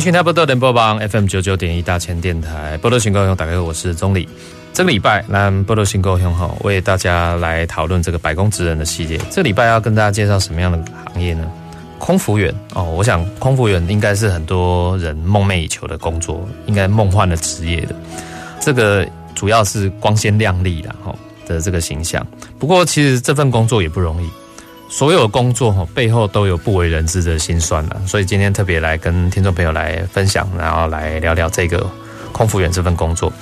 欢迎收听宝岛联播网 FM 九九点一大千电台，波多新高雄，大家好，我是钟礼。这个礼拜，那波多新高雄哈，为大家来讨论这个百工职人的系列。这礼拜要跟大家介绍什么样的行业呢？空服员哦，我想空服员应该是很多人梦寐以求的工作，应该梦幻的职业的。这个主要是光鲜亮丽的哈的这个形象。不过，其实这份工作也不容易。所有工作哈背后都有不为人知的辛酸了，所以今天特别来跟听众朋友来分享，然后来聊聊这个空服员这份工作。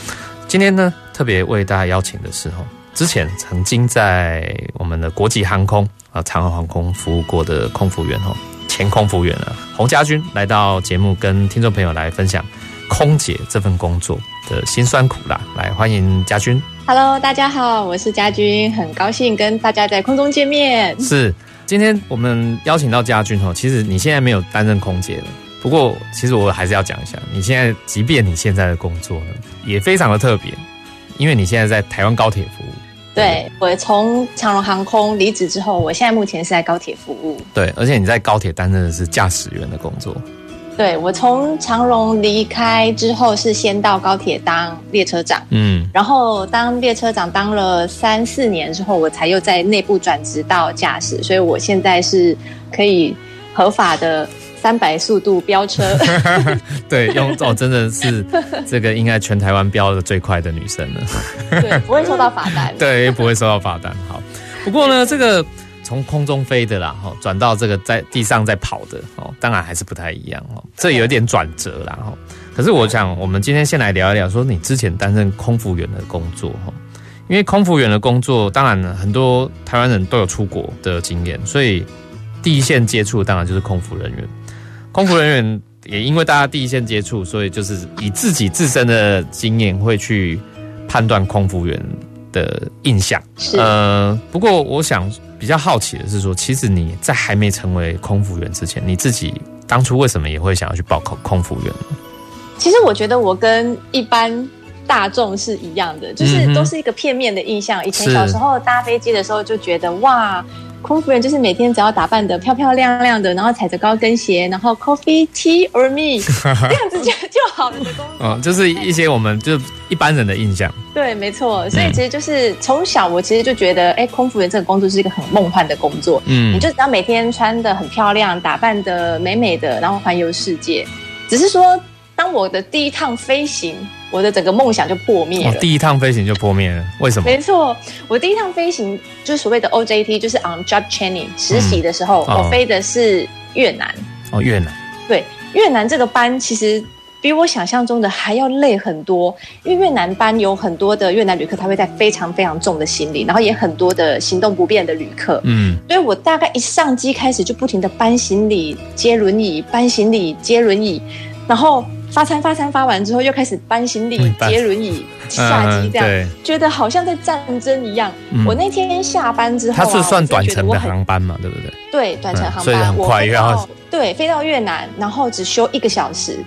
今天呢，特别为大家邀请的是哈，之前曾经在我们的国际航空啊长荣航空服务过的空服员哈，前空服员啊洪家军来到节目跟听众朋友来分享空姐这份工作的辛酸苦辣，来欢迎家军。Hello，大家好，我是家军，很高兴跟大家在空中见面。是，今天我们邀请到家军哦，其实你现在没有担任空姐了，不过其实我还是要讲一下，你现在即便你现在的工作呢，也非常的特别，因为你现在在台湾高铁服务。对，我从长荣航空离职之后，我现在目前是在高铁服务。对，而且你在高铁担任的是驾驶员的工作。对，我从长荣离开之后，是先到高铁当列车长，嗯，然后当列车长当了三四年之后，我才又在内部转职到驾驶，所以我现在是可以合法的三百速度飙车。对，用哦，真的是这个应该全台湾飙的最快的女生了。对，不会收到罚单。对，不会收到罚单。好，不过呢，这个。从空中飞的啦，哈，转到这个在地上在跑的，哦，当然还是不太一样，哦，这有点转折啦，哈。可是我想，我们今天先来聊一聊，说你之前担任空服员的工作，哈，因为空服员的工作，当然很多台湾人都有出国的经验，所以第一线接触当然就是空服人员。空服人员也因为大家第一线接触，所以就是以自己自身的经验会去判断空服员的印象。是，呃，不过我想。比较好奇的是说，其实你在还没成为空服员之前，你自己当初为什么也会想要去报考空服员呢？其实我觉得我跟一般大众是一样的，就是都是一个片面的印象。以前小时候搭飞机的时候就觉得哇。空服员就是每天只要打扮的漂漂亮亮的，然后踩着高跟鞋，然后 coffee tea or me 这样子就就好了的工作。嗯，就是一些我们就一般人的印象。对，没错。所以其实就是从小我其实就觉得，哎、欸，空服员这个工作是一个很梦幻的工作。嗯，你就只要每天穿的很漂亮，打扮的美美的，然后环游世界。只是说，当我的第一趟飞行。我的整个梦想就破灭了。第一趟飞行就破灭了，为什么？没错，我第一趟飞行就是所谓的 OJT，就是 on job training 实习的时候，嗯哦、我飞的是越南。哦，越南。对，越南这个班其实比我想象中的还要累很多，因为越南班有很多的越南旅客，他会带非常非常重的行李，然后也很多的行动不便的旅客。嗯，所以我大概一上机开始就不停的搬行李、接轮椅、搬行李、接轮椅，然后。发餐发餐发完之后，又开始搬行李、接轮椅下机，这样觉得好像在战争一样。我那天下班之后，它是算短程的航班嘛，对不对？对，短程航班，所以很快要对飞到越南，然后只休一个小时，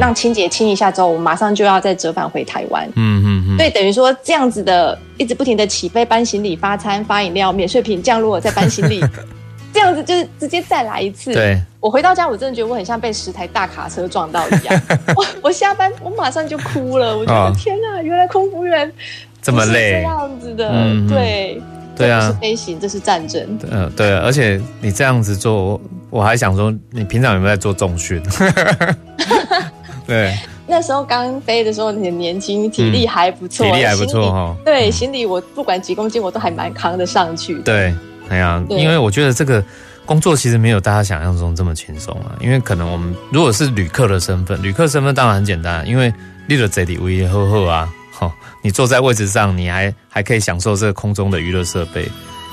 让清洁清一下之后，我马上就要再折返回台湾。嗯嗯嗯，对，等于说这样子的，一直不停的起飞、搬行李、发餐、发饮料、免税品降落、再搬行李。这样子就是直接再来一次。对，我回到家，我真的觉得我很像被十台大卡车撞到一样。我我下班，我马上就哭了。我觉得天哪，原来空服员这么累，这样子的。对，对啊，是飞行，这是战争。嗯，对啊，而且你这样子做，我还想说，你平常有没有在做重训？对，那时候刚飞的时候，你很年轻，体力还不错，体力还不错哈。对，行李我不管几公斤，我都还蛮扛得上去。对。哎呀，因为我觉得这个工作其实没有大家想象中这么轻松啊。因为可能我们如果是旅客的身份，旅客身份当然很简单，因为你的这里位呵呵啊，好，你坐在位置上，你还还可以享受这个空中的娱乐设备。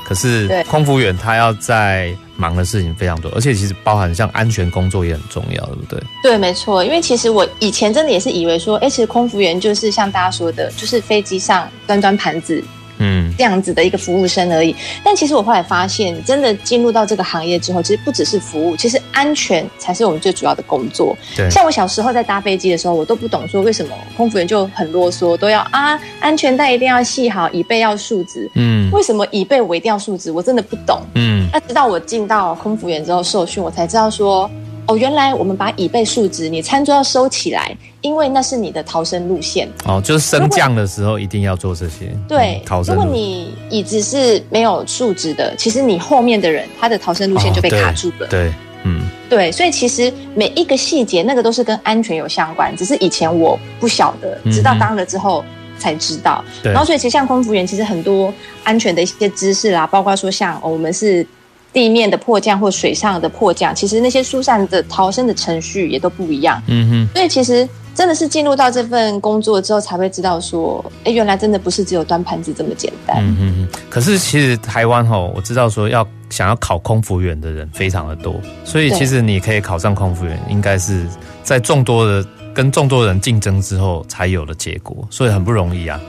可是空服员他要在忙的事情非常多，而且其实包含像安全工作也很重要，对不对？对，没错。因为其实我以前真的也是以为说，哎，其实空服员就是像大家说的，就是飞机上端端盘子。嗯，这样子的一个服务生而已。但其实我后来发现，真的进入到这个行业之后，其实不只是服务，其实安全才是我们最主要的工作。对，像我小时候在搭飞机的时候，我都不懂说为什么空服员就很啰嗦，都要啊，安全带一定要系好，椅背要竖直。嗯，为什么椅背我一定要竖直？我真的不懂。嗯，那直到我进到空服员之后受训，我才知道说。哦，原来我们把椅背竖直，你餐桌要收起来，因为那是你的逃生路线。哦，就是升降的时候一定要做这些。对，逃生。如果你椅子是没有竖直的，其实你后面的人他的逃生路线就被卡住了。哦、对，对，嗯，对，所以其实每一个细节那个都是跟安全有相关，只是以前我不晓得，直到当了之后才知道。嗯。然后，所以其实像空服员，其实很多安全的一些知识啦，包括说像、哦、我们是。地面的迫降或水上的迫降，其实那些疏散的逃生的程序也都不一样。嗯哼，所以其实真的是进入到这份工作之后，才会知道说，哎，原来真的不是只有端盘子这么简单。嗯哼，可是其实台湾吼，我知道说要想要考空服员的人非常的多，所以其实你可以考上空服员，应该是在众多的跟众多人竞争之后才有的结果，所以很不容易啊。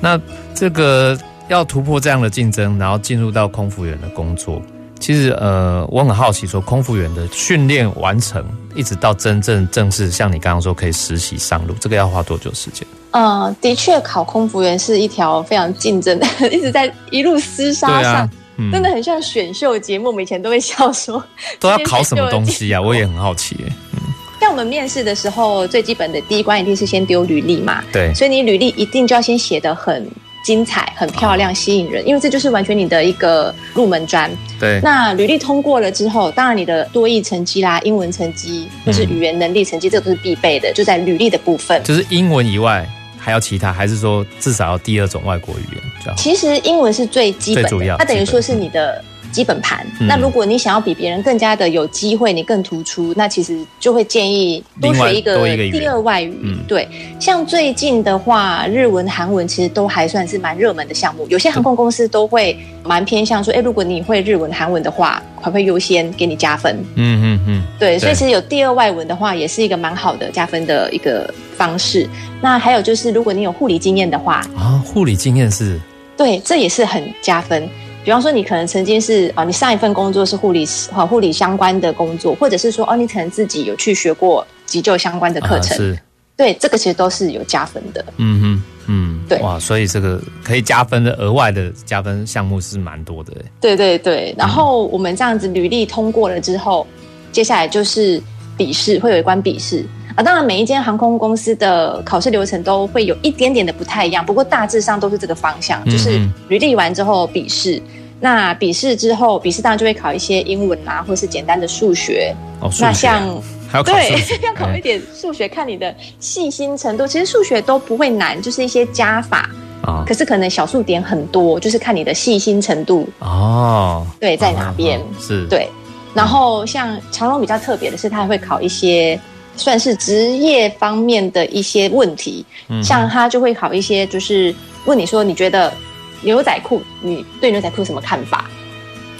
那这个要突破这样的竞争，然后进入到空服员的工作。其实，呃，我很好奇，说空服员的训练完成，一直到真正正式，像你刚刚说可以实习上路，这个要花多久时间？呃，的确，考空服员是一条非常竞争的，一直在一路厮杀上，啊嗯、真的很像选秀节目。我们以前都会笑说，都要考什么东西啊？我也很好奇。嗯，像我们面试的时候，最基本的第一关一定是先丢履历嘛。对，所以你履历一定就要先写的很。精彩，很漂亮，吸引人，因为这就是完全你的一个入门砖。对，那履历通过了之后，当然你的多译成绩啦、英文成绩或是语言能力成绩，这个都是必备的，就在履历的部分。就是英文以外还要其他，还是说至少要第二种外国语言？其实英文是最基本的，最主要，它等于说是你的。基本盘。那如果你想要比别人更加的有机会，你更突出，那其实就会建议多学一个第二外语。对，像最近的话，日文、韩文其实都还算是蛮热门的项目。有些航空公司都会蛮偏向说，哎，如果你会日文、韩文的话，还会优先给你加分。嗯嗯嗯。对，所以其实有第二外文的话，也是一个蛮好的加分的一个方式。那还有就是，如果你有护理经验的话，啊，护理经验是？对，这也是很加分。比方说，你可能曾经是啊，你上一份工作是护理护理相关的工作，或者是说哦，你可能自己有去学过急救相关的课程，啊、是，对，这个其实都是有加分的。嗯哼，嗯，对，哇，所以这个可以加分的额外的加分项目是蛮多的。对对对，然后我们这样子履历通过了之后，接下来就是笔试，会有一关笔试啊。当然，每一间航空公司的考试流程都会有一点点的不太一样，不过大致上都是这个方向，就是履历完之后笔试。那笔试之后，笔试当然就会考一些英文啊，或是简单的数学。哦，数学。那像还要考对，要考一点数学，看你的细心程度。其实数学都不会难，就是一些加法啊。可是可能小数点很多，就是看你的细心程度哦。对，在哪边？是。对。然后像长隆比较特别的是，它还会考一些算是职业方面的一些问题。嗯。像他就会考一些，就是问你说，你觉得。牛仔裤，你对牛仔裤什么看法？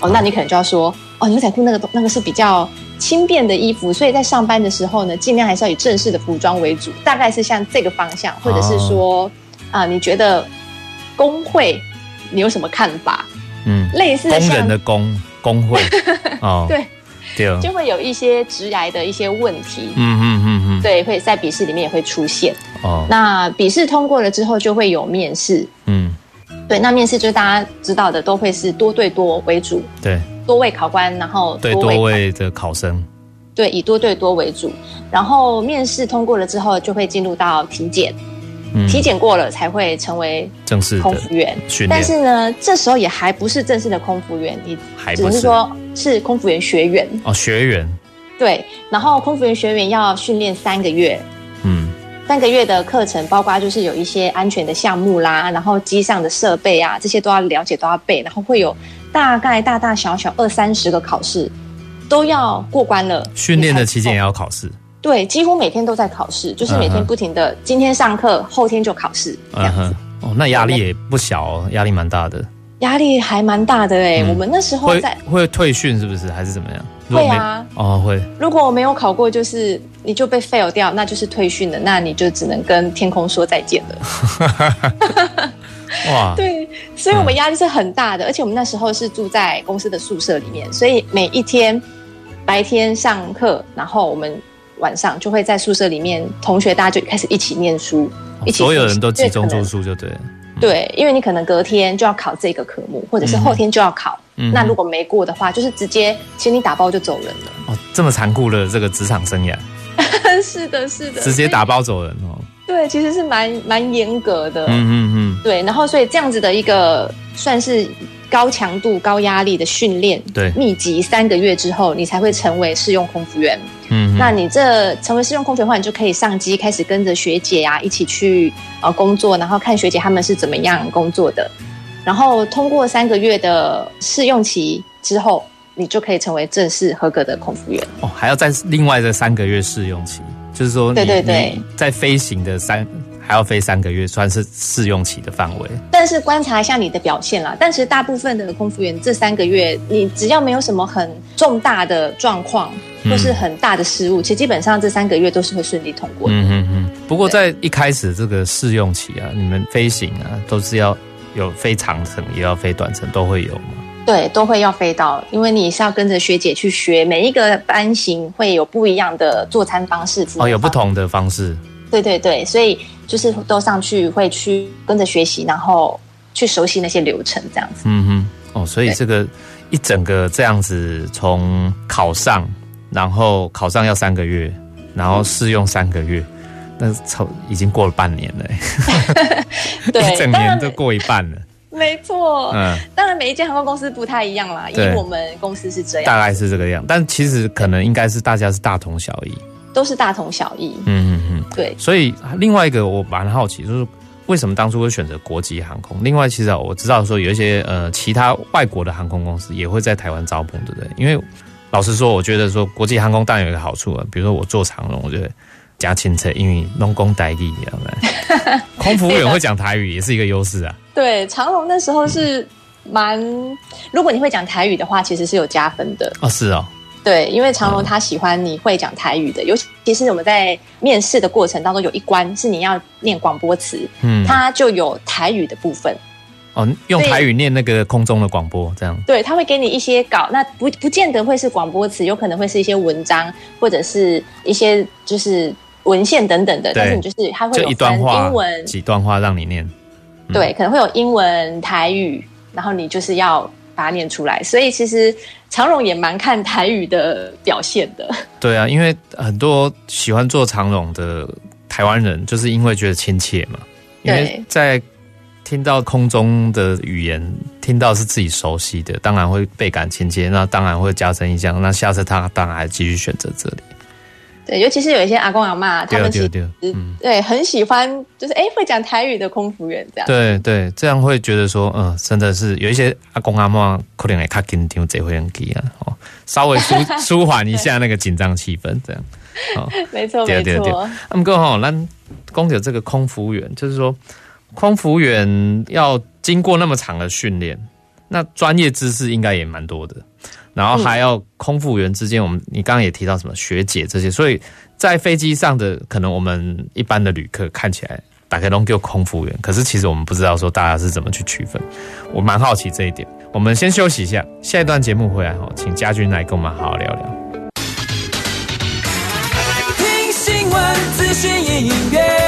哦，那你可能就要说，哦，牛仔裤那个那个是比较轻便的衣服，所以在上班的时候呢，尽量还是要以正式的服装为主，大概是像这个方向，或者是说，啊、哦呃，你觉得工会你有什么看法？嗯，类似工人的工工会 哦，对对，就会有一些直癌的一些问题，嗯嗯嗯嗯，对，会在笔试里面也会出现哦。那笔试通过了之后，就会有面试，嗯。对，那面试就是大家知道的，都会是多对多为主。对，多位考官，然后多对多位的考生。对，以多对多为主。然后面试通过了之后，就会进入到体检。嗯，体检过了才会成为正式空服员。但是呢，这时候也还不是正式的空服员，你只是说是空服员学员。哦，学员。对，然后空服员学员要训练三个月。嗯。三个月的课程，包括就是有一些安全的项目啦，然后机上的设备啊，这些都要了解，都要背，然后会有大概大大小小二三十个考试，都要过关了。训练的期间也要考试？对，几乎每天都在考试，就是每天不停的，今天上课，后天就考试这样子。哦，那压力也不小哦，压力蛮大的。压力还蛮大的哎、欸。嗯、我们那时候在会，会退训是不是？还是怎么样？会啊。哦，会。如果我没有考过，就是你就被 fail 掉，那就是退训了，那你就只能跟天空说再见了。哇，对，所以我们压力是很大的，嗯、而且我们那时候是住在公司的宿舍里面，所以每一天白天上课，然后我们晚上就会在宿舍里面，同学大家就开始一起念书，哦、一起，所有人都集中住宿就对了。对，因为你可能隔天就要考这个科目，或者是后天就要考，嗯、那如果没过的话，就是直接请你打包就走人了。哦，这么残酷的这个职场生涯，是的，是的，直接打包走人哦。对，其实是蛮蛮严格的。嗯嗯嗯。对，然后所以这样子的一个算是高强度、高压力的训练，对，密集三个月之后，你才会成为试用空服员。嗯，那你这成为试用空服员的话，你就可以上机，开始跟着学姐啊一起去呃工作，然后看学姐他们是怎么样工作的。然后通过三个月的试用期之后，你就可以成为正式合格的空服员。哦，还要再另外的三个月试用期。就是说，对对对，在飞行的三还要飞三个月，算是试用期的范围。但是观察一下你的表现啦。但是大部分的空服员这三个月，你只要没有什么很重大的状况，或是很大的失误，嗯、其实基本上这三个月都是会顺利通过的。嗯嗯嗯。不过在一开始这个试用期啊，你们飞行啊，都是要有飞长程，也要飞短程，都会有吗？对，都会要飞到，因为你是要跟着学姐去学，每一个班型会有不一样的做餐方式，哦，有不同的方式。对对对，所以就是都上去会去跟着学习，然后去熟悉那些流程，这样子。嗯哼，哦，所以这个一整个这样子，从考上，然后考上要三个月，然后试用三个月，那超已经过了半年了，对，一整年都过一半了。没错，嗯，当然每一间航空公司不太一样啦。对以我们公司是这样，大概是这个样。但其实可能应该是大家是大同小异，都是大同小异。嗯嗯嗯，对。所以另外一个我蛮好奇，就是为什么当初会选择国际航空？另外，其实我知道说有一些呃其他外国的航空公司也会在台湾招募，对不对？因为老实说，我觉得说国际航空当然有一个好处啊，比如说我坐长龙，我觉得加清澈，因为拢讲台语，知道吗？空服员会讲台语也是一个优势啊。对，长龙那时候是蛮，嗯、如果你会讲台语的话，其实是有加分的哦。是哦，对，因为长龙他喜欢你会讲台语的，嗯、尤其是我们在面试的过程当中，有一关是你要念广播词，嗯，它就有台语的部分。哦，用台语念那个空中的广播，这样。对，他会给你一些稿，那不不见得会是广播词，有可能会是一些文章或者是一些就是文献等等的，但是你就是他会有分英文几段话让你念。对，可能会有英文、台语，然后你就是要把它念出来。所以其实长荣也蛮看台语的表现的。对啊，因为很多喜欢做长荣的台湾人，就是因为觉得亲切嘛。因为在听到空中的语言，听到是自己熟悉的，当然会倍感亲切，那当然会加深印象。那下次他当然还继续选择这里。对，尤其是有一些阿公阿妈，他们其实对，对，对，嗯、对很喜欢，就是哎会讲台语的空服员这样。对对，这样会觉得说，嗯，真的是有一些阿公阿妈可能会较紧张，这回人机啊，哦，稍微舒 舒缓一下那个紧张气氛，这样。哦，没 错没错。那么刚好，那讲到这个空服员，就是说空服员要经过那么长的训练，那专业知识应该也蛮多的。然后还要空服员之间，我们你刚刚也提到什么学姐这些，所以在飞机上的可能我们一般的旅客看起来打开都叫空服员，可是其实我们不知道说大家是怎么去区分，我蛮好奇这一点。我们先休息一下，下一段节目回来哈，请家军来跟我们好好聊聊。听新闻资讯音乐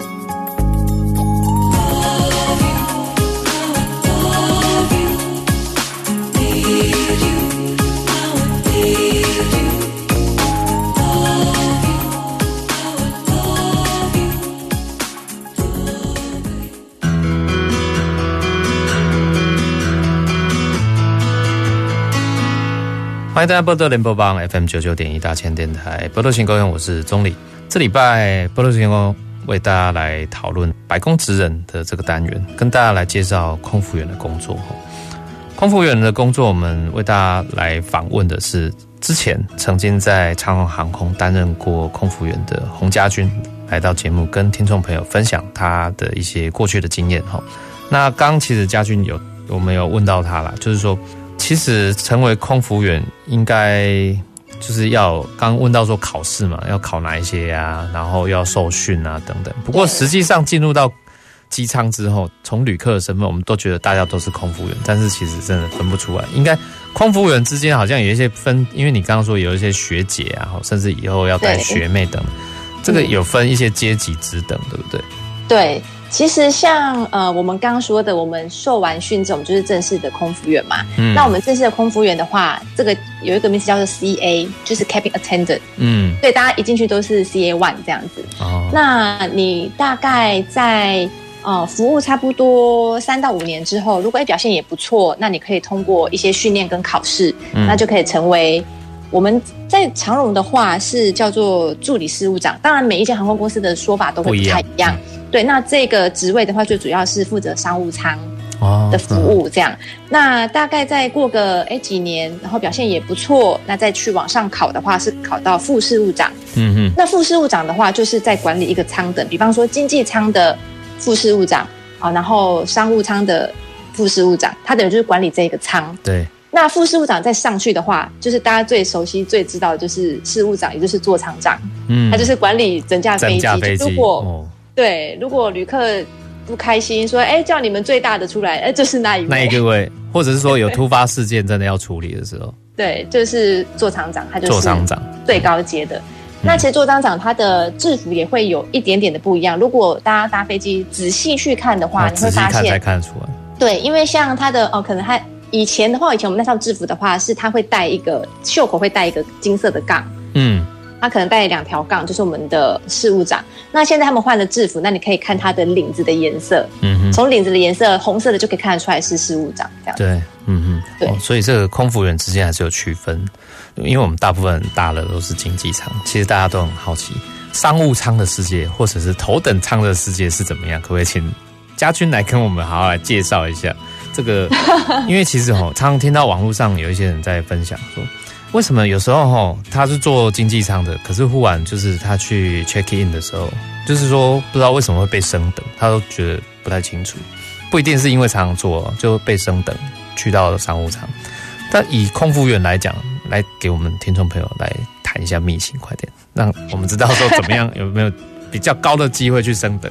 欢迎大家波多联播帮 FM 九九点一大千电台波多新高用，我是钟礼。这礼拜波多新高为大家来讨论百工职人的这个单元，跟大家来介绍空服员的工作。空服员的工作，我们为大家来访问的是之前曾经在长荣航空担任过空服员的洪家军，来到节目跟听众朋友分享他的一些过去的经验。哈，那刚其实家军有我们有问到他了，就是说，其实成为空服员应该就是要刚问到说考试嘛，要考哪一些呀、啊，然后要受训啊等等。不过实际上进入到机舱之后，从旅客的身份，我们都觉得大家都是空服员，但是其实真的分不出来。应该空服员之间好像有一些分，因为你刚刚说有一些学姐啊，甚至以后要带学妹等，这个有分一些阶级之等，对不对？对，其实像呃我们刚刚说的，我们受完训之后，我们就是正式的空服员嘛。嗯。那我们正式的空服员的话，这个有一个名字叫做 CA，就是 Cabin Attendant。嗯。所以大家一进去都是 CA One 这样子。哦。那你大概在。呃，服务差不多三到五年之后，如果哎表现也不错，那你可以通过一些训练跟考试，嗯，那就可以成为我们在长荣的话是叫做助理事务长。当然，每一间航空公司的说法都会不太一样。对，那这个职位的话，最主要是负责商务舱的服务这样。那大概再过个哎几年，然后表现也不错，那再去往上考的话，是考到副事务长。嗯嗯，那副事务长的话，就是在管理一个舱等，比方说经济舱的。副事务长啊，然后商务舱的副事务长，他等于就是管理这个舱。对。那副事务长再上去的话，就是大家最熟悉、最知道的就是事务长，也就是座舱长。嗯。他就是管理整架飞机。飞机。如果、哦、对，如果旅客不开心，说：“哎，叫你们最大的出来。”哎，就是那一位。那一位，或者是说有突发事件真的要处理的时候。对，就是座舱长，他就是座舱长最高阶的。那其实座舱长他的制服也会有一点点的不一样。如果大家搭飞机仔细去看的话，你会发现，看才看得出来。对，因为像他的哦，可能他以前的话，以前我们那套制服的话，是它会带一个袖口会带一个金色的杠，嗯，它可能带两条杠，就是我们的事务长。那现在他们换了制服，那你可以看它的领子的颜色，嗯哼，从领子的颜色红色的就可以看得出来是事务长这样。对，嗯哼，对、哦，所以这个空服员之间还是有区分。因为我们大部分人搭的都是经济舱，其实大家都很好奇商务舱的世界或者是头等舱的世界是怎么样？可不可以请家军来跟我们好好来介绍一下这个？因为其实哦，常常听到网络上有一些人在分享说，为什么有时候哦他是做经济舱的，可是忽然就是他去 check in 的时候，就是说不知道为什么会被升等，他都觉得不太清楚。不一定是因为常常坐就被升等去到了商务舱，但以空服员来讲。来给我们听众朋友来谈一下秘辛，快点，让我们知道说怎么样有没有比较高的机会去升等。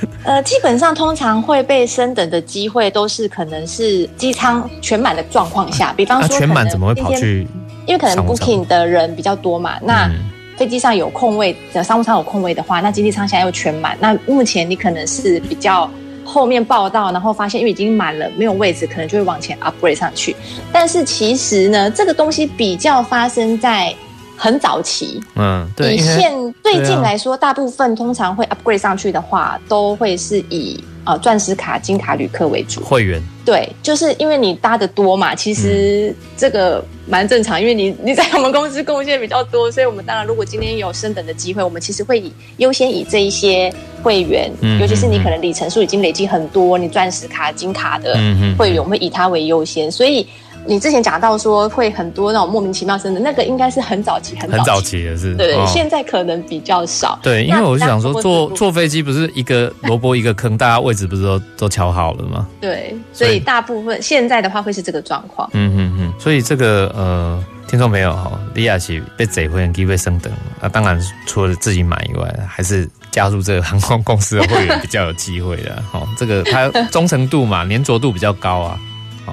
呃，基本上通常会被升等的机会都是可能是机舱全满的状况下，比方说、啊、全满怎么会跑去？因为可能 booking 的人比较多嘛，那飞机上有空位，商务舱有空位的话，那经济舱现在又全满，那目前你可能是比较。后面报到，然后发现因为已经满了，没有位置，可能就会往前 upgrade 上去。但是其实呢，这个东西比较发生在很早期。嗯，对。以现最近来说，大部分通常会 upgrade 上去的话，都会是以。呃，钻石卡、金卡旅客为主，会员对，就是因为你搭的多嘛，其实这个蛮正常，因为你 你在我们公司贡献比较多，所以我们当然如果今天有升等的机会，我们其实会以优先以这一些会员，嗯，尤其是你可能里程数已经累积很多，你钻石卡、金卡的会员，我们会以它为优先，所以。你之前讲到说会很多那种莫名其妙生的，那个应该是很早期、很早期，很早期的是，对，哦、现在可能比较少。对，因为我是想说，坐坐飞机不是一个萝卜一个坑，大家位置不是都都瞧好了吗？对，所以大部分现在的话会是这个状况。嗯嗯嗯，所以这个呃，听众朋友哈，李亚琪被贼会员机会升等，那当然除了自己买以外，还是加入这个航空公司的会员比较有机会的。哦，这个它忠诚度嘛，粘着度比较高啊。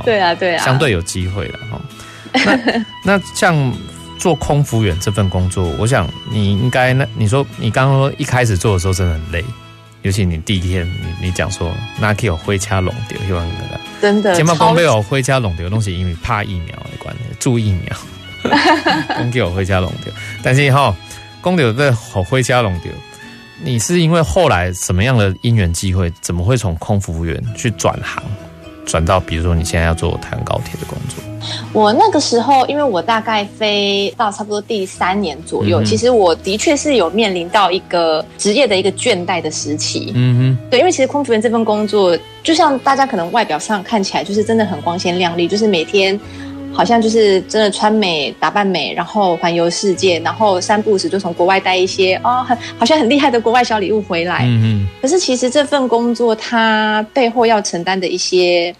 对啊，对啊，相对有机会了哈。那 那像做空服员这份工作，我想你应该那你说你刚刚说一开始做的时候真的很累，尤其你第一天你你讲说那可以有灰掐龙丢，希望那个真的，前面光没有灰掐龙丢的东西，因为怕疫苗的关系，注疫苗，公给我灰掐龙丢，但是哈，公丢这好灰掐龙丢，你是因为后来什么样的因缘机会，怎么会从空服务员去转行？转到比如说你现在要做台湾高铁的工作，我那个时候，因为我大概飞到差不多第三年左右，嗯、其实我的确是有面临到一个职业的一个倦怠的时期。嗯哼，对，因为其实空服员这份工作，就像大家可能外表上看起来就是真的很光鲜亮丽，就是每天好像就是真的穿美打扮美，然后环游世界，然后三不五时就从国外带一些哦很好像很厉害的国外小礼物回来。嗯哼，可是其实这份工作它背后要承担的一些。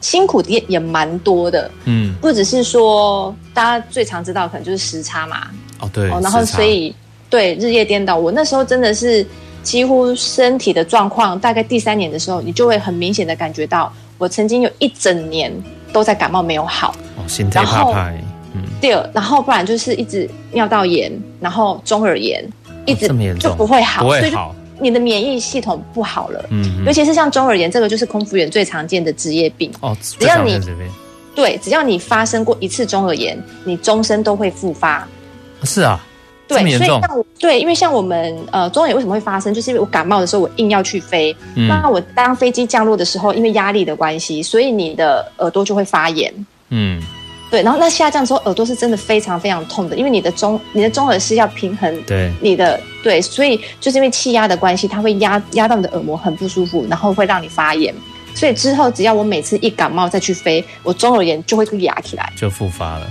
辛苦也也蛮多的，嗯，不只是说大家最常知道可能就是时差嘛，哦对，哦，然后所以差对日夜颠倒，我那时候真的是几乎身体的状况，大概第三年的时候，你就会很明显的感觉到，我曾经有一整年都在感冒没有好，哦，心态怕怕，嗯，对，然后不然就是一直尿道炎，然后中耳炎，一直就不会好，不会好。你的免疫系统不好了，嗯，尤其是像中耳炎这个，就是空服员最常见的职业病。哦。只要你对，只要你发生过一次中耳炎，你终身都会复发。是啊，对，所以像我对，因为像我们呃中耳炎为什么会发生，就是因为我感冒的时候我硬要去飞，嗯、那我当飞机降落的时候，因为压力的关系，所以你的耳朵就会发炎，嗯。对，然后那下降之后，耳朵是真的非常非常痛的，因为你的中你的中耳是要平衡对你的对，所以就是因为气压的关系，它会压压到你的耳膜，很不舒服，然后会让你发炎。所以之后只要我每次一感冒再去飞，我中耳炎就会压起来，就复发了。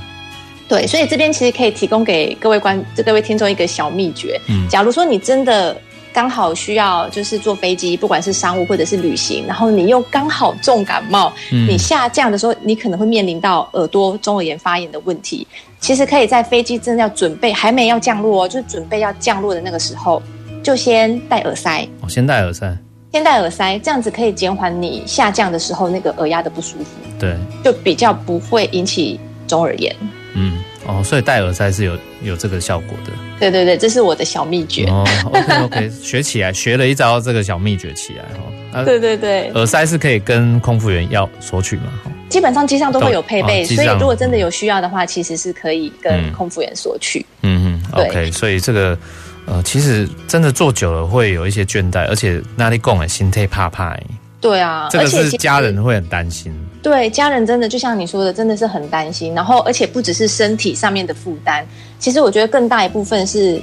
对，所以这边其实可以提供给各位观各位听众一个小秘诀。嗯，假如说你真的。刚好需要就是坐飞机，不管是商务或者是旅行，然后你又刚好重感冒，嗯、你下降的时候，你可能会面临到耳朵中耳炎发炎的问题。其实可以在飞机真的要准备还没要降落哦，就是准备要降落的那个时候，就先戴耳塞。哦，先戴耳塞，先戴耳塞，这样子可以减缓你下降的时候那个耳压的不舒服。对，就比较不会引起中耳炎。嗯。哦，所以戴耳塞是有有这个效果的。对对对，这是我的小秘诀。哦，OK OK，学起来，学了一招这个小秘诀起来哦。啊、对对对，耳塞是可以跟空服员要索取吗？基本上机上都会有配备，哦、所以如果真的有需要的话，其实是可以跟空服员索取。嗯嗯，OK。所以这个呃，其实真的坐久了会有一些倦怠，而且那里讲的心态怕怕。对啊，这个是家人会很担心。对，家人真的就像你说的，真的是很担心。然后，而且不只是身体上面的负担，其实我觉得更大一部分是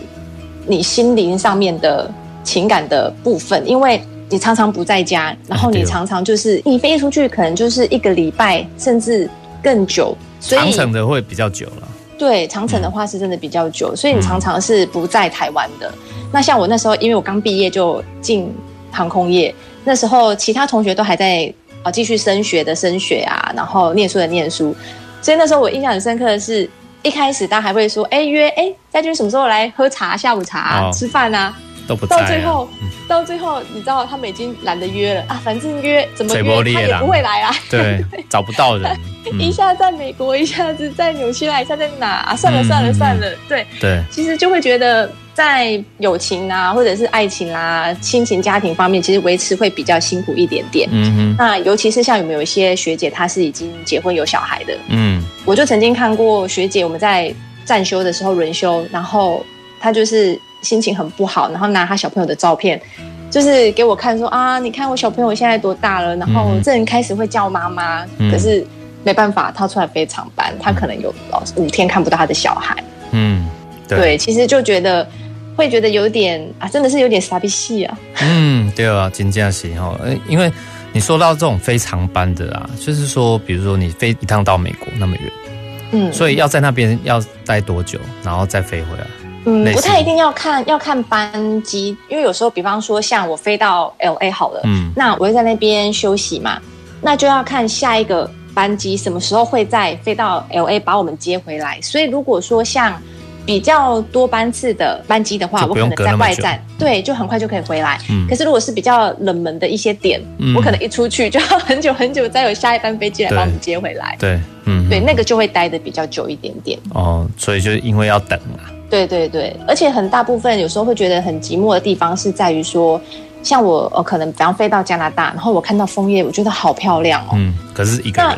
你心灵上面的情感的部分，因为你常常不在家，然后你常常就是你飞出去，可能就是一个礼拜甚至更久。所以长程的会比较久了。对，长城的话是真的比较久，所以你常常是不在台湾的。那像我那时候，因为我刚毕业就进航空业。那时候，其他同学都还在啊，继续升学的升学啊，然后念书的念书。所以那时候我印象很深刻的是，一开始大家还会说，哎约哎，再君什么时候来喝茶、下午茶、啊、吃饭啊？都不。到最后，嗯、到最后，你知道他们已经懒得约了啊，反正约怎么约他也不会来啊。对，找不到人。嗯、一下在美国，一下子在纽西兰，一下在哪？啊、算了算了算了，对对，其实就会觉得。在友情啊，或者是爱情啊、亲情、家庭方面，其实维持会比较辛苦一点点。嗯哼。那尤其是像有没有一些学姐，她是已经结婚有小孩的。嗯。我就曾经看过学姐，我们在站休的时候轮休，然后她就是心情很不好，然后拿她小朋友的照片，就是给我看说啊，你看我小朋友现在多大了，然后这人开始会叫妈妈，嗯、可是没办法，她出来非常班，她可能有五天看不到她的小孩。嗯。对，对，其实就觉得。会觉得有点啊，真的是有点傻逼戏啊。嗯，对啊，真的是哈，因为你说到这种非常班的啊，就是说，比如说你飞一趟到美国那么远，嗯，所以要在那边要待多久，然后再飞回来？嗯，不太一定要看要看班机，因为有时候，比方说像我飞到 LA 好了，嗯，那我会在那边休息嘛，那就要看下一个班机什么时候会再飞到 LA 把我们接回来。所以如果说像比较多班次的班机的话，我可能在外站，对，就很快就可以回来。嗯，可是如果是比较冷门的一些点，嗯，我可能一出去就要很久很久，再有下一班飞机来把我们接回来。对，嗯，对，那个就会待的比较久一点点。哦，所以就是因为要等啊。对对对，而且很大部分有时候会觉得很寂寞的地方是在于说，像我，我可能比方飞到加拿大，然后我看到枫叶，我觉得好漂亮哦。嗯，可是一个人。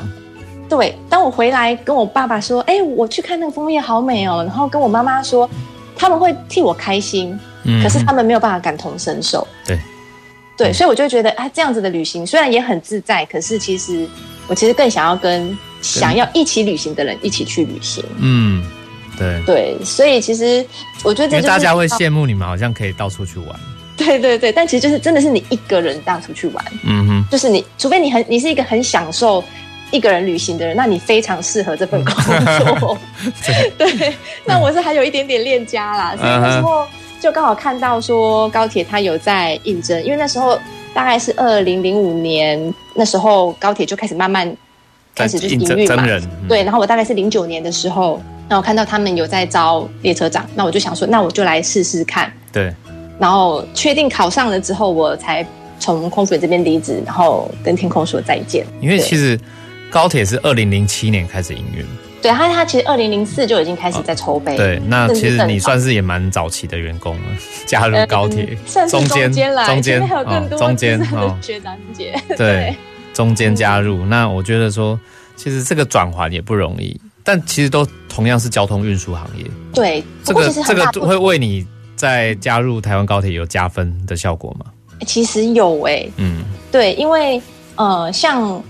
对，当我回来跟我爸爸说：“哎，我去看那个枫叶，好美哦。”然后跟我妈妈说，他们会替我开心，嗯，可是他们没有办法感同身受。对，对，所以我就觉得，哎，这样子的旅行虽然也很自在，可是其实我其实更想要跟想要一起旅行的人一起去旅行。嗯，对对，所以其实我觉得这就是大家会羡慕你们，好像可以到处去玩。对对对，但其实就是真的是你一个人到处去玩。嗯哼，就是你，除非你很你是一个很享受一个人旅行的人，那你非常适合这份工作。对，那我是还有一点点恋家啦，所以那时候就刚好看到说高铁它有在应征，因为那时候大概是二零零五年，那时候高铁就开始慢慢开始就是营运嘛。嗯、对，然后我大概是零九年的时候，那我看到他们有在招列车长，那我就想说，那我就来试试看。对。然后确定考上了之后，我才从空服员这边离职，然后跟天空说再见。因为其实高铁是二零零七年开始营运，对，他他其实二零零四就已经开始在筹备。哦。对，那其实你算是也蛮早期的员工了，加入高铁，中间来，中间还有更多中间的学长姐。对，对中间加入。那我觉得说，其实这个转环也不容易，但其实都同样是交通运输行业。对，这个这个会为你。在加入台湾高铁有加分的效果吗？其实有哎、欸，嗯，对，因为呃，像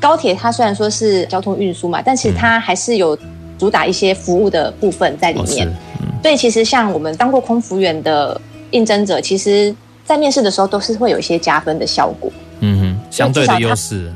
高铁它虽然说是交通运输嘛，但是它还是有主打一些服务的部分在里面。对，其实像我们当过空服员的应征者，其实在面试的时候都是会有一些加分的效果。嗯哼，相对的优势。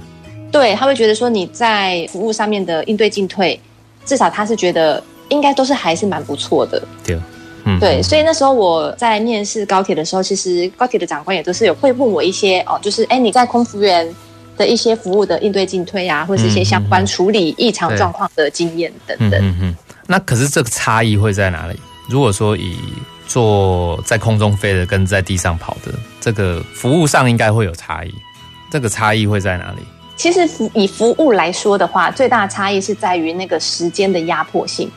对，他会觉得说你在服务上面的应对进退，至少他是觉得应该都是还是蛮不错的。对。嗯，对，所以那时候我在面试高铁的时候，其实高铁的长官也都是有会问我一些哦，就是哎，你在空服员的一些服务的应对进退啊，或者是一些相关处理异常状况的经验等等。嗯嗯。那可是这个差异会在哪里？如果说以做在空中飞的跟在地上跑的这个服务上，应该会有差异。这个差异会在哪里？其实服以服务来说的话，最大的差异是在于那个时间的压迫性。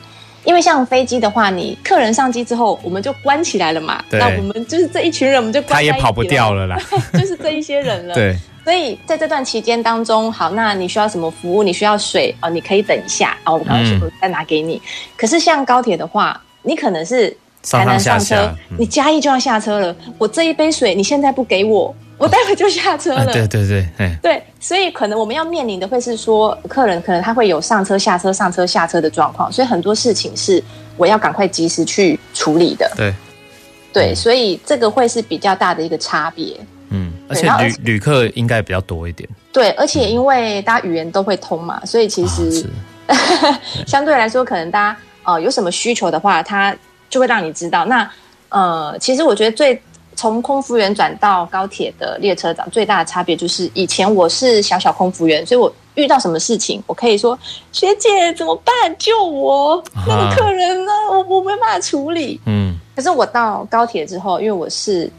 因为像飞机的话，你客人上机之后，我们就关起来了嘛。那我们就是这一群人，我们就。他也跑不掉了啦。就是这一些人了。对。所以在这段期间当中，好，那你需要什么服务？你需要水哦，你可以等一下哦，我刚刚说再拿给你。嗯、可是像高铁的话，你可能是台南上车，上上下下嗯、你嘉义就要下车了。我这一杯水，你现在不给我。我待会就下车了。哦啊、对对对，对，所以可能我们要面临的会是说，客人可能他会有上车下车上车下车的状况，所以很多事情是我要赶快及时去处理的。对，对，所以这个会是比较大的一个差别。嗯，而且旅旅客应该比较多一点。对，而且因为大家语言都会通嘛，所以其实、哦、相对来说，可能大家呃有什么需求的话，他就会让你知道。那呃，其实我觉得最。从空服员转到高铁的列车长，最大的差别就是以前我是小小空服员，所以我遇到什么事情，我可以说学姐怎么办？救我！那个客人呢？我我没办法处理。嗯，可是我到高铁之后，因为我是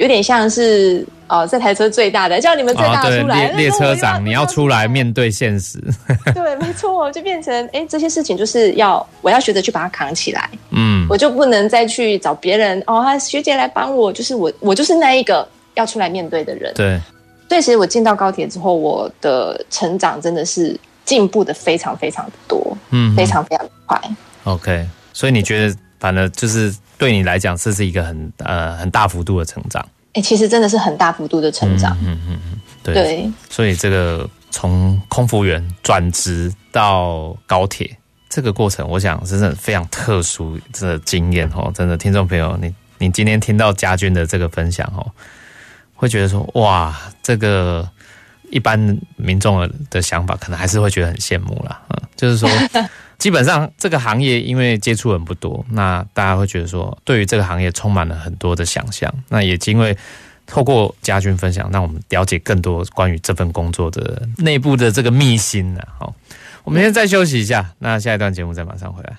有点像是。哦，这台车最大的，叫你们最大的出来。哦、列，列车长，你要出来面对现实。对，没错，就变成哎，这些事情就是要我要学着去把它扛起来。嗯，我就不能再去找别人哦，他学姐来帮我，就是我，我就是那一个要出来面对的人。对，所以其实我进到高铁之后，我的成长真的是进步的非常非常的多，嗯，非常非常的快。OK，所以你觉得，反正就是对你来讲，这是一个很呃很大幅度的成长。哎、欸，其实真的是很大幅度的成长。嗯嗯嗯，对。对，所以这个从空服员转职到高铁这个过程，我想真的非常特殊的经验哦。真的，听众朋友，你你今天听到家军的这个分享哦，会觉得说哇，这个一般民众的想法可能还是会觉得很羡慕啦。嗯，就是说。基本上这个行业因为接触人不多，那大家会觉得说，对于这个行业充满了很多的想象。那也因为透过家军分享，让我们了解更多关于这份工作的内部的这个秘辛啊。好，我们先再休息一下，那下一段节目再马上回来。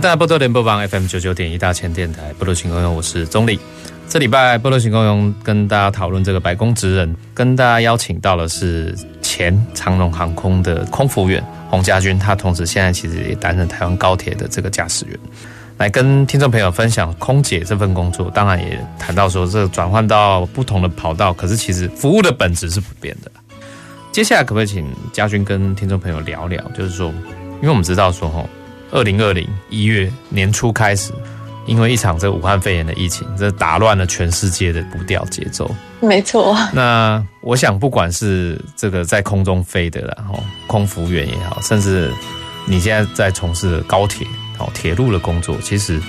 大家波多联播网 FM 九九点一大千电台波多情公用，我是钟丽。这礼拜波多情公用跟大家讨论这个白宫职人，跟大家邀请到的是前长荣航空的空服员洪家军，他同时现在其实也担任台湾高铁的这个驾驶员，来跟听众朋友分享空姐这份工作。当然也谈到说，这个转换到不同的跑道，可是其实服务的本质是不变的。接下来可不可以请家军跟听众朋友聊聊，就是说，因为我们知道说，吼。二零二零一月年初开始，因为一场这武汉肺炎的疫情，这打乱了全世界的步调节奏。没错。那我想，不管是这个在空中飞的，然后空服员也好，甚至你现在在从事高铁、哦铁路的工作，其实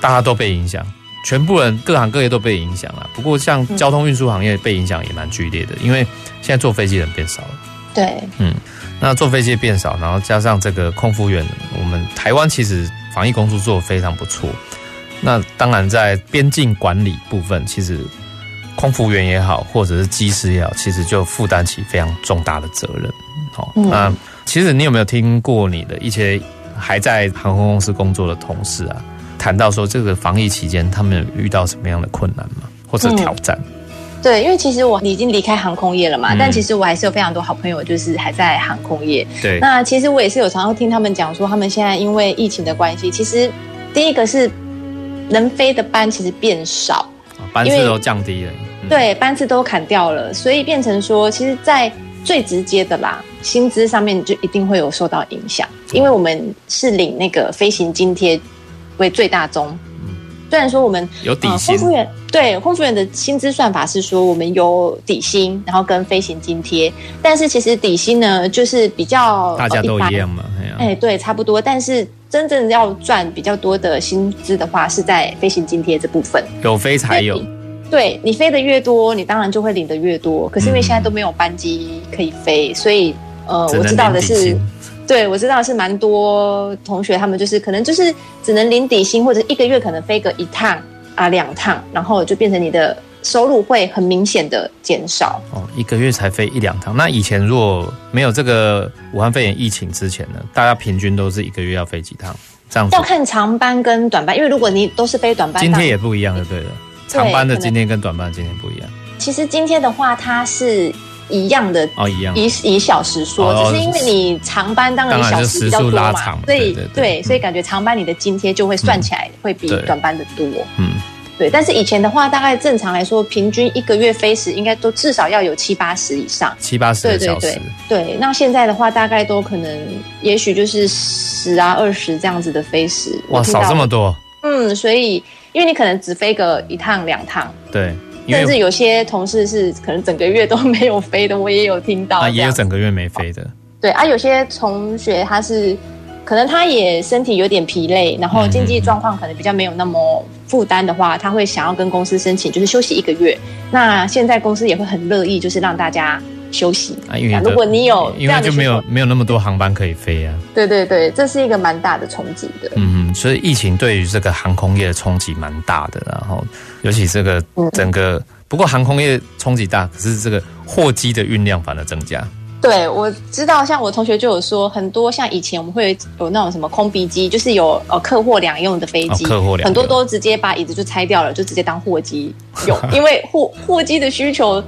大家都被影响，全部人各行各业都被影响了。不过，像交通运输行业被影响也蛮剧烈的，因为现在坐飞机的人变少了。对，嗯。那坐飞机变少，然后加上这个空服员，我们台湾其实防疫工作做得非常不错。那当然在边境管理部分，其实空服员也好，或者是机师也好，其实就负担起非常重大的责任。好，那其实你有没有听过你的一些还在航空公司工作的同事啊，谈到说这个防疫期间他们有遇到什么样的困难吗？或者挑战？嗯对，因为其实我已经离开航空业了嘛，嗯、但其实我还是有非常多好朋友，就是还在航空业。对，那其实我也是有常常听他们讲说，他们现在因为疫情的关系，其实第一个是能飞的班其实变少，班次都降低了。嗯、对，班次都砍掉了，所以变成说，其实，在最直接的啦，薪资上面就一定会有受到影响，因为我们是领那个飞行津贴为最大宗。虽然说我们有底薪，呃、空服员对空服员的薪资算法是说我们有底薪，然后跟飞行津贴，但是其实底薪呢就是比较大家都一样嘛，哎、欸，对，差不多。但是真正要赚比较多的薪资的话，是在飞行津贴这部分，有飞才有。对，你飞的越多，你当然就会领的越多。可是因为现在都没有班机可以飞，嗯、所以呃，我知道的是。对，我知道是蛮多同学，他们就是可能就是只能领底薪，或者一个月可能飞个一趟啊两趟，然后就变成你的收入会很明显的减少。哦，一个月才飞一两趟。那以前如果没有这个武汉肺炎疫情之前呢，大家平均都是一个月要飞几趟？这样子。要看长班跟短班，因为如果你都是飞短班，今天也不一样，就对了。长班的今天跟短班的津贴不一样。其实今天的话，它是。一样的哦，一样以以小时说，哦、只是因为你长班，当然你小时比较多嘛，所以对，所以感觉长班你的津贴就会算起来会比短班的多。嗯，对。但是以前的话，大概正常来说，平均一个月飞时应该都至少要有七八十以上，七八十对对，对。那现在的话，大概都可能，也许就是十啊二十这样子的飞时。哇，少这么多。嗯，所以因为你可能只飞个一趟两趟。对。甚至有些同事是可能整个月都没有飞的，我也有听到。啊，也有整个月没飞的。对啊，有些同学他是可能他也身体有点疲累，然后经济状况可能比较没有那么负担的话，他会想要跟公司申请，就是休息一个月。那现在公司也会很乐意，就是让大家休息啊。因为如果你有，因为就没有没有那么多航班可以飞啊。对对对，这是一个蛮大的冲击的。嗯嗯，所以疫情对于这个航空业的冲击蛮大的，然后尤其这个整个。嗯不过航空业冲击大，可是这个货机的运量反而增加。对，我知道，像我同学就有说，很多像以前我们会有那种什么空鼻机，就是有呃客货两用的飞机，哦、客货两用，很多都直接把椅子就拆掉了，就直接当货机用，因为货货机的需求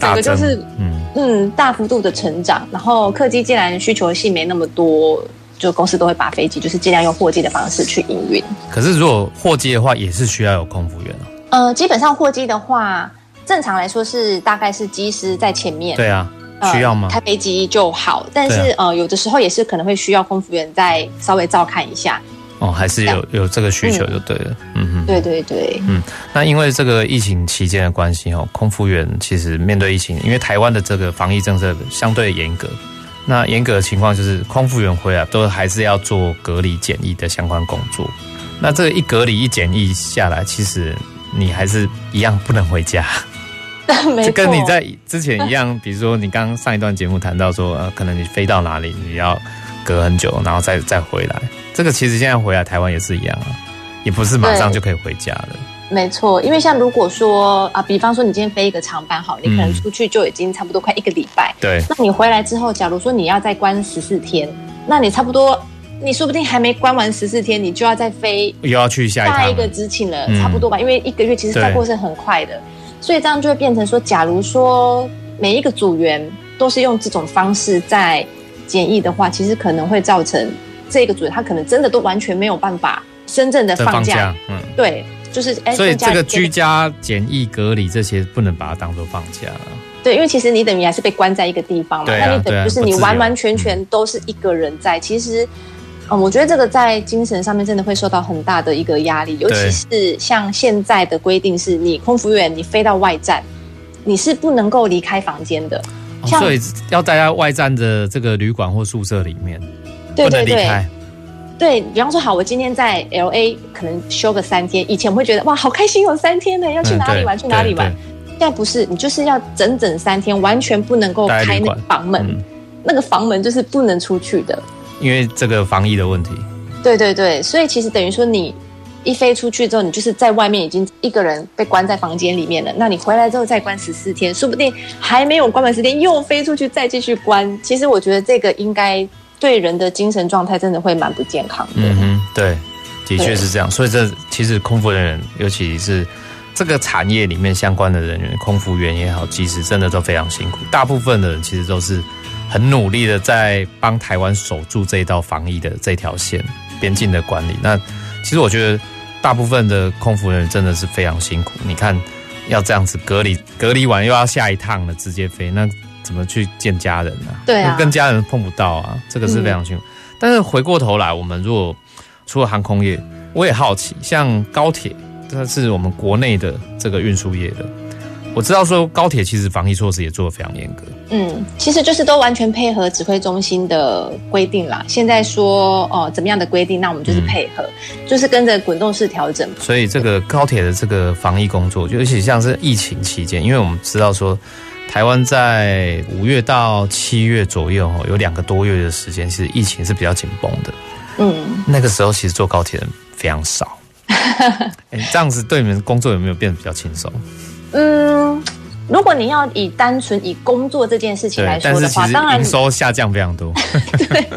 整个就是嗯嗯大幅度的成长，然后客机既然需求性没那么多，就公司都会把飞机就是尽量用货机的方式去营运。可是如果货机的话，也是需要有空服员哦。呃，基本上货机的话。正常来说是大概是机师在前面，对啊，需要吗？呃、开飞机就好，但是、啊、呃，有的时候也是可能会需要空服员再稍微照看一下。哦，还是有有这个需求就对了，嗯哼，对对对，嗯，那因为这个疫情期间的关系哦，空服员其实面对疫情，因为台湾的这个防疫政策相对严格，那严格的情况就是空服员回来都还是要做隔离检疫的相关工作。那这个一隔离一检疫下来，其实你还是一样不能回家。就跟你在之前一样，比如说你刚刚上一段节目谈到说，呃，可能你飞到哪里，你要隔很久，然后再再回来。这个其实现在回来台湾也是一样啊，也不是马上就可以回家的。没错，因为像如果说啊，比方说你今天飞一个长班好，你可能出去就已经差不多快一个礼拜。对，那你回来之后，假如说你要再关十四天，那你差不多你说不定还没关完十四天，你就要再飞，又要去下一下一个执勤了，嗯、差不多吧？因为一个月其实再过是很快的，所以这样就会变成说，假如说每一个组员都是用这种方式在检疫的话，其实可能会造成这个组员他可能真的都完全没有办法真正的放假。嗯，对，就是哎，所以这个居家检疫隔离这些不能把它当做放假。对，因为其实你等于还是被关在一个地方嘛，啊、那你等于就是你完完全全都是一个人在。其实，嗯，我觉得这个在精神上面真的会受到很大的一个压力，尤其是像现在的规定是，你空服员你飞到外站，你是不能够离开房间的，哦、所以要待在外站的这个旅馆或宿舍里面，对对对。对，比方说，好，我今天在 LA 可能休个三天，以前我会觉得哇，好开心，有三天呢，要去哪里玩？嗯、去哪里玩？现在不是，你就是要整整三天，完全不能够开那个房门，嗯、那个房门就是不能出去的，因为这个防疫的问题。对对对，所以其实等于说，你一飞出去之后，你就是在外面已经一个人被关在房间里面了。那你回来之后再关十四天，说不定还没有关满十天又飞出去再继续关。其实我觉得这个应该对人的精神状态真的会蛮不健康的。嗯哼，对，的确是这样。所以这其实空服人员，尤其是。这个产业里面相关的人员，空服员也好，其实真的都非常辛苦。大部分的人其实都是很努力的在帮台湾守住这一道防疫的这条线，边境的管理。那其实我觉得大部分的空服人员真的是非常辛苦。你看，要这样子隔离，隔离完又要下一趟了，直接飞，那怎么去见家人呢？对啊，跟家人碰不到啊，这个是非常辛苦。嗯、但是回过头来，我们如果除了航空业，我也好奇，像高铁。这是我们国内的这个运输业的，我知道说高铁其实防疫措施也做得非常严格。嗯，其实就是都完全配合指挥中心的规定啦。现在说哦、呃、怎么样的规定，那我们就是配合，嗯、就是跟着滚动式调整。所以这个高铁的这个防疫工作，尤其像是疫情期间，因为我们知道说台湾在五月到七月左右有两个多月的时间，其实疫情是比较紧绷的。嗯，那个时候其实坐高铁的人非常少。哎、欸，这样子对你们工作有没有变得比较轻松？嗯，如果你要以单纯以工作这件事情来说的话，当然营收下降非常多。对，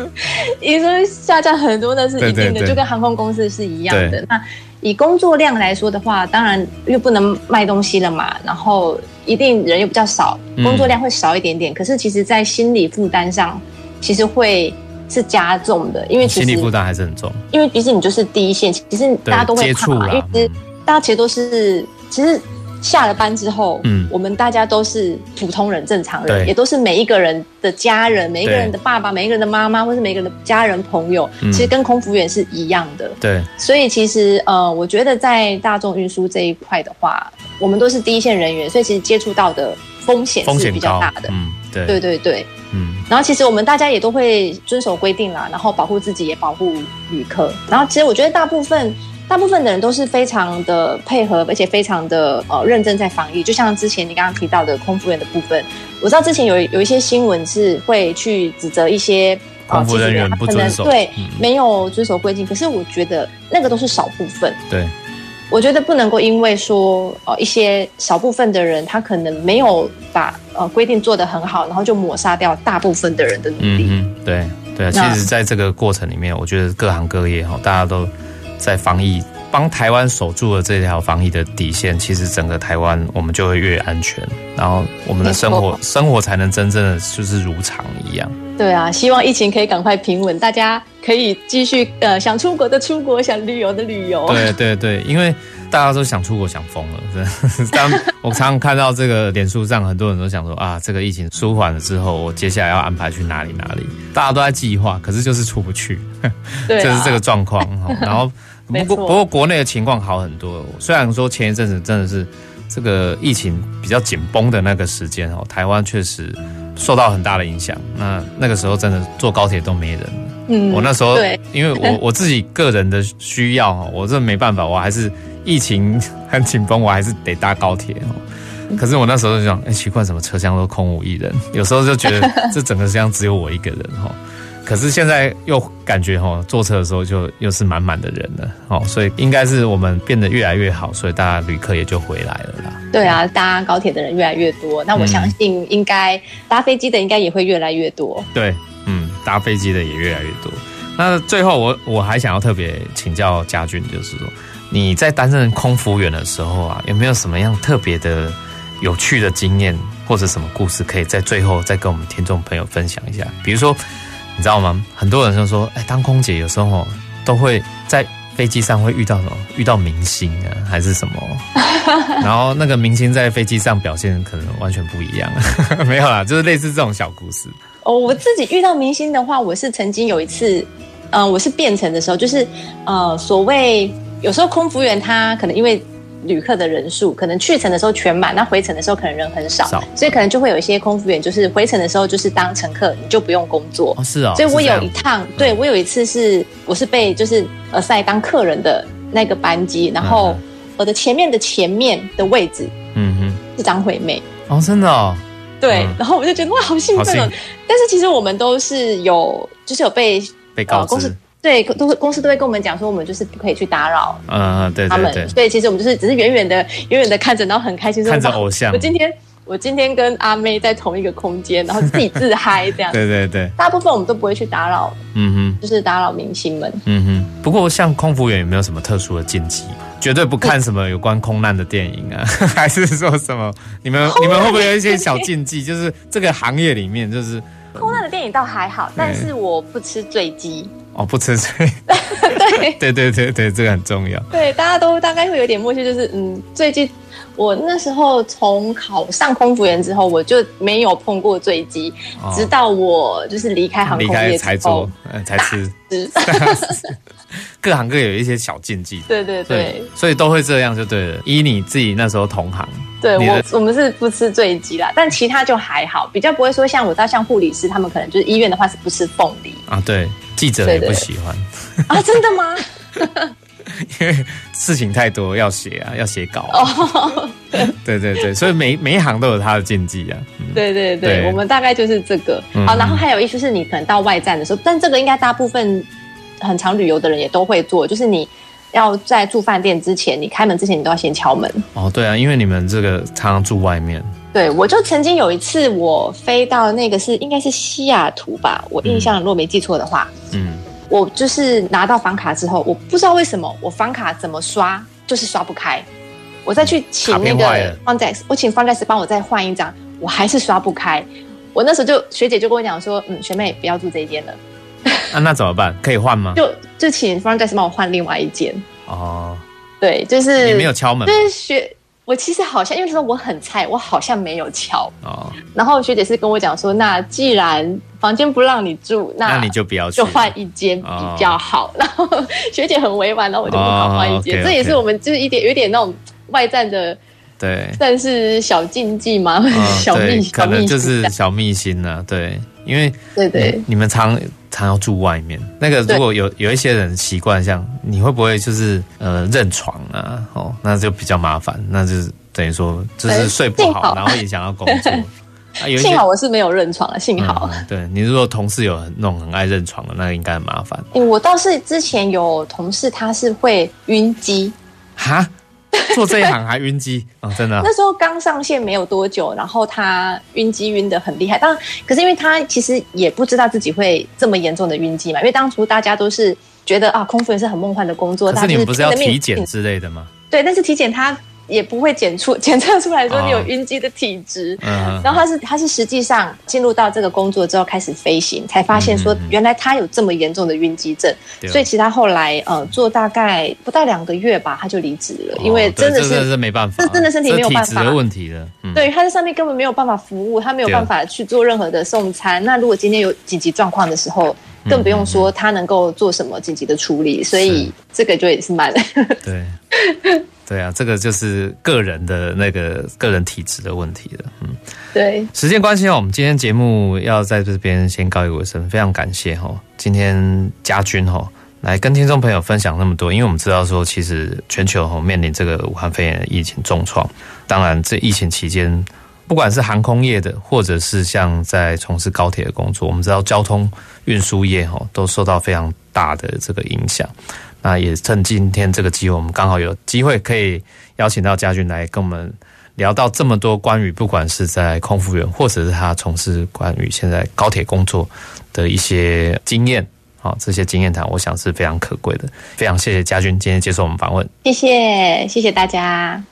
营收下降很多那是一定的，对对对，就跟航空公司是一样的。那以工作量来说的话，当然因为不能卖东西了嘛，然后一定人又比较少，工作量会少一点点。嗯、可是其实，在心理负担上，其实会。是加重的，因为其实心理负担还是很重。因为毕竟你就是第一线，其实大家都会怕嘛。因为大家其实都是，其实下了班之后，嗯，我们大家都是普通人、正常人，也都是每一个人的家人，每一个人的爸爸，每一个人的妈妈，或是每一个人的家人朋友，其实跟空服员是一样的。对，所以其实呃，我觉得在大众运输这一块的话，我们都是第一线人员，所以其实接触到的风险是比较大的。嗯，对，对对对。嗯，然后其实我们大家也都会遵守规定啦，然后保护自己，也保护旅客。然后其实我觉得大部分大部分的人都是非常的配合，而且非常的呃认真在防疫。就像之前你刚刚提到的空服员的部分，我知道之前有有一些新闻是会去指责一些空服人员不遵守，对，没有遵守规定。可是我觉得那个都是少部分。对。我觉得不能够因为说呃一些少部分的人他可能没有把呃规定做得很好，然后就抹杀掉大部分的人的努力。嗯，对对啊，其实在这个过程里面，我觉得各行各业哈，大家都在防疫，帮台湾守住了这条防疫的底线。其实整个台湾我们就会越安全，然后我们的生活生活才能真正的就是如常一样。对啊，希望疫情可以赶快平稳，大家可以继续呃想出国的出国，想旅游的旅游。对对对，因为大家都想出国想疯了，真的。当我常常看到这个脸书上很多人都想说啊，这个疫情舒缓了之后，我接下来要安排去哪里哪里，大家都在计划，可是就是出不去，对啊、就是这个状况。然后不过不过国内的情况好很多，虽然说前一阵子真的是这个疫情比较紧绷的那个时间哦，台湾确实。受到很大的影响，那那个时候真的坐高铁都没人。嗯，我那时候对因为我 我自己个人的需要哈，我这没办法，我还是疫情很紧绷，我还是得搭高铁。可是我那时候就想，哎，奇怪，什么车厢都空无一人，有时候就觉得 这整个车厢只有我一个人哈。可是现在又感觉哈，坐车的时候就又是满满的人了哦，所以应该是我们变得越来越好，所以大家旅客也就回来了啦。对啊，搭高铁的人越来越多，那我相信应该搭飞机的应该也会越来越多。对，嗯，搭飞机的也越来越多。那最后我我还想要特别请教家俊，就是说你在担任空服员的时候啊，有没有什么样特别的有趣的经验或者什么故事，可以在最后再跟我们听众朋友分享一下？比如说，你知道吗？很多人就说，哎，当空姐有时候都会在。飞机上会遇到什么？遇到明星啊，还是什么？然后那个明星在飞机上表现可能完全不一样。没有啦，就是类似这种小故事。哦，我自己遇到明星的话，我是曾经有一次，嗯、呃，我是变成的时候，就是呃，所谓有时候空服员他可能因为。旅客的人数可能去程的时候全满，那回程的时候可能人很少，少，所以可能就会有一些空服员，就是回程的时候就是当乘客，你就不用工作。哦，是哦。所以我有一趟，对，我有一次是我是被就是呃塞当客人的那个班机，然后我的前面的前面的位置，嗯哼，是张惠妹。哦，真的哦。对，然后我就觉得哇，好兴奋哦。但是其实我们都是有，就是有被被告知。对，都是公司都会跟我们讲说，我们就是不可以去打扰，嗯，对，他们，对，所以其实我们就是只是远远的、远远的看着，然后很开心，看着偶像。我今天，我今天跟阿妹在同一个空间，然后自己自嗨这样。对对对，大部分我们都不会去打扰，嗯哼，就是打扰明星们，嗯哼。不过像空服员有没有什么特殊的禁忌？绝对不看什么有关空难的电影啊，还是说什么？你们你们会不会有一些小禁忌？就是这个行业里面，就是空难的电影倒还好，但是我不吃坠机。哦，不吃 醉，对对对对对，这个很重要。对，大家都大概会有点默契，就是嗯，最近我那时候从考上空服员之后，我就没有碰过坠机，哦，直到我就是离开航空业才做，嗯，才吃。各行各业有一些小禁忌，对对对，所以，都会这样就对了。依你自己那时候同行，对我我们是不吃醉鸡啦，但其他就还好，比较不会说像我知道像护理师他们可能就是医院的话是不吃凤梨啊，对，记者也不喜欢啊，真的吗？因为事情太多要写啊，要写稿啊。Oh, 对对对，所以每每一行都有他的禁忌啊。嗯、对对对，对，我们大概就是这个。好，然后还有一就是你可能到外站的时候，但这个应该大部分很常旅游的人也都会做，就是你要在住饭店之前，你开门之前你都要先敲门。哦，对啊，因为你们这个常常住外面。对，我就曾经有一次我飞到那个是应该是西雅图吧，我印象如果没记错的话，嗯。我就是拿到房卡之后，我不知道为什么我房卡怎么刷就是刷不开，我再去请那个 Frontex，我请 Frontex 帮我再换一张，我还是刷不开。我那时候就学姐就跟我讲说，嗯，学妹不要住这一间了。啊，那怎么办？可以换吗？就就请 Frontex 帮我换另外一间。哦，对，就是你没有敲门，就是学。我其实好像，因为说我很菜，我好像没有敲。哦。然后学姐是跟我讲说，那既然房间不让你住，那那你就不要去，就换一间比较好。哦。然后学姐很委婉，然后我就不好换一间。哦。这也是我们就是一点有点那种外战的，对，算是小禁忌吗？哦。小秘，可能就是小秘辛呢。对，因为对对，你们常。常要住外面，那个如果有有一些人习惯，像你会不会就是呃认床啊？哦，那就比较麻烦，那就是等于说就是睡不好，然后也想要工作。啊、有幸好我是没有认床了，幸好。嗯、对你如果同事有那种很爱认床的，那应该很麻烦。欸、我倒是之前有同事，他是会晕机哈。做这一行还晕机啊，真的、啊。那时候刚上线没有多久，然后他晕机晕的很厉害。当然，可是因为他其实也不知道自己会这么严重的晕机嘛，因为当初大家都是觉得啊，空服员是很梦幻的工作。可是你们不是要体检之类的吗？对，但是体检他。也不会检出 检测出来说你有晕机的体质，哦，然后他是他是实际上进入到这个工作之后开始飞行，才发现说原来他有这么严重的晕机症，嗯，所以其实他后来呃做大概不到两个月吧，他就离职了，哦，因为真的是真的是没办法，这真的身体没有办法，问题的，嗯，对，他在上面根本没有办法服务，他没有办法去做任何的送餐。那如果今天有紧急状况的时候，更不用说他能够做什么紧急的处理，所以这个就也是蛮对。对啊，这个就是个人的那个个人体质的问题了。嗯，对。时间关系哦，我们今天节目要在这边先告一个尾声，非常感谢哈，今天家军哈来跟听众朋友分享那么多，因为我们知道说，其实全球哈面临这个武汉肺炎疫情重创，当然这疫情期间，不管是航空业的，或者是像在从事高铁的工作，我们知道交通运输业哈都受到非常大的这个影响。那也趁今天这个机会，我们刚好有机会可以邀请到家俊来跟我们聊到这么多关于不管是在空服员，或者是他从事关于现在高铁工作的一些经验好，这些经验谈，我想是非常可贵的。非常谢谢佳俊今天接受我们访问，谢谢谢谢大家。